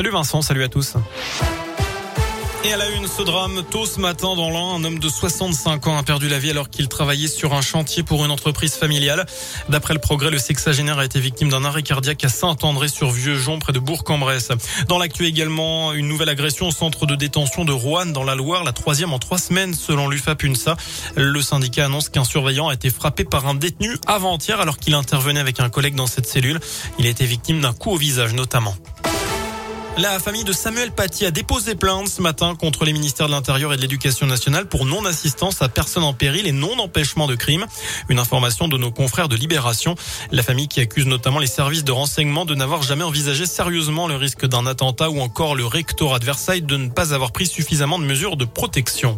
Salut Vincent, salut à tous. Et à la une, ce drame, tôt ce matin dans l'an, un homme de 65 ans a perdu la vie alors qu'il travaillait sur un chantier pour une entreprise familiale. D'après le progrès, le sexagénaire a été victime d'un arrêt cardiaque à Saint-André-sur-Vieux-Jon, près de Bourg-en-Bresse. Dans l'actu également, une nouvelle agression au centre de détention de Roanne dans la Loire, la troisième en trois semaines selon l'UFAPUNSA. Le syndicat annonce qu'un surveillant a été frappé par un détenu avant-hier alors qu'il intervenait avec un collègue dans cette cellule. Il a été victime d'un coup au visage notamment. La famille de Samuel Paty a déposé plainte ce matin contre les ministères de l'Intérieur et de l'Éducation nationale pour non-assistance à personne en péril et non-empêchement de crime. Une information de nos confrères de Libération. La famille qui accuse notamment les services de renseignement de n'avoir jamais envisagé sérieusement le risque d'un attentat ou encore le rectorat de Versailles de ne pas avoir pris suffisamment de mesures de protection.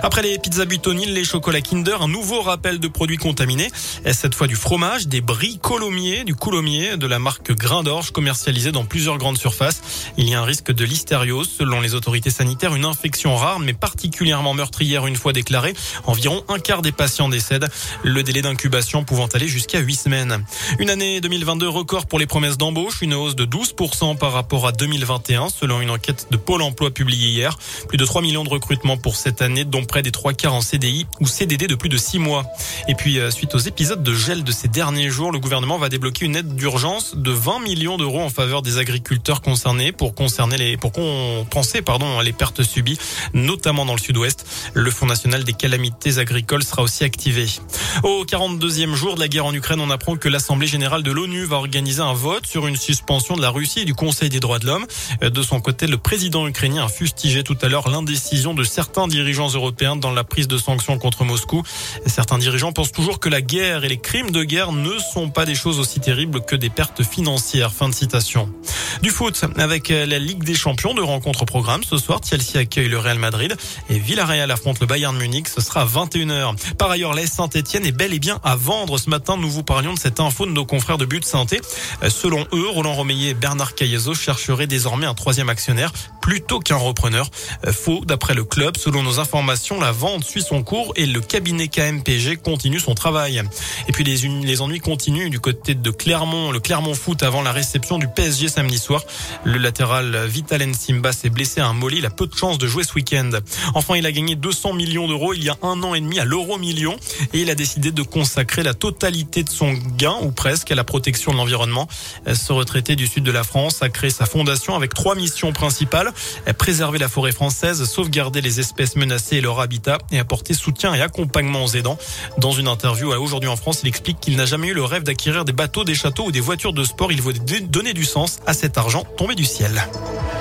Après les pizzas butonil, les chocolats Kinder, un nouveau rappel de produits contaminés. Cette fois du fromage, des bris colomiers, du coulommier de la marque Grain d'Orge commercialisé dans plusieurs grandes surfaces. Il y a un risque de listériose. Selon les autorités sanitaires, une infection rare mais particulièrement meurtrière une fois déclarée. Environ un quart des patients décèdent. Le délai d'incubation pouvant aller jusqu'à 8 semaines. Une année 2022 record pour les promesses d'embauche, une hausse de 12% par rapport à 2021 selon une enquête de Pôle emploi publiée hier. Plus de 3 millions de recrutements pour cette année, dont près des trois quarts en CDI ou CDD de plus de 6 mois. Et puis, euh, suite aux épisodes de gel de ces derniers jours, le gouvernement va débloquer une aide d'urgence de 20 millions d'euros en faveur des agriculteurs concernés pour concerner les, pour compenser, pardon, les pertes subies, notamment dans le sud-ouest. Le Fonds national des calamités agricoles sera aussi activé. Au 42e jour de la guerre en Ukraine, on apprend que l'Assemblée générale de l'ONU va organiser un vote sur une suspension de la Russie et du Conseil des droits de l'homme. De son côté, le président ukrainien a fustigé tout à l'heure l'indécision de certains dirigeants européens dans la prise de sanctions contre Moscou. Certains dirigeants pensent toujours que la guerre et les crimes de guerre ne sont pas des choses aussi terribles que des pertes financières. Fin de citation. Du foot avec la Ligue des Champions de rencontres au programme. Ce soir, Chelsea accueille le Real Madrid et Villarreal affronte le Bayern Munich. Ce sera à 21h. Par ailleurs, l'AS Saint-Etienne est bel et bien à vendre. Ce matin, nous vous parlions de cette info de nos confrères de But Santé. Selon eux, Roland Romeillet et Bernard Caillezo chercheraient désormais un troisième actionnaire plutôt qu'un repreneur. Faux, d'après le club. Selon nos informations, la vente suit son cours et le cabinet KMPG continue son travail. Et puis les, les ennuis continuent du côté de Clermont. Le Clermont Foot avant la réception du PSG samedi soir. Le Vitalen Simba s'est blessé à un mollet. Il a peu de chance de jouer ce week-end. Enfin, il a gagné 200 millions d'euros il y a un an et demi à l'euro million et il a décidé de consacrer la totalité de son gain ou presque à la protection de l'environnement. Ce retraité du sud de la France a créé sa fondation avec trois missions principales préserver la forêt française, sauvegarder les espèces menacées et leur habitat et apporter soutien et accompagnement aux aidants. Dans une interview à Aujourd'hui en France, il explique qu'il n'a jamais eu le rêve d'acquérir des bateaux, des châteaux ou des voitures de sport. Il veut donner du sens à cet argent tombé du ciel. Nouvelle.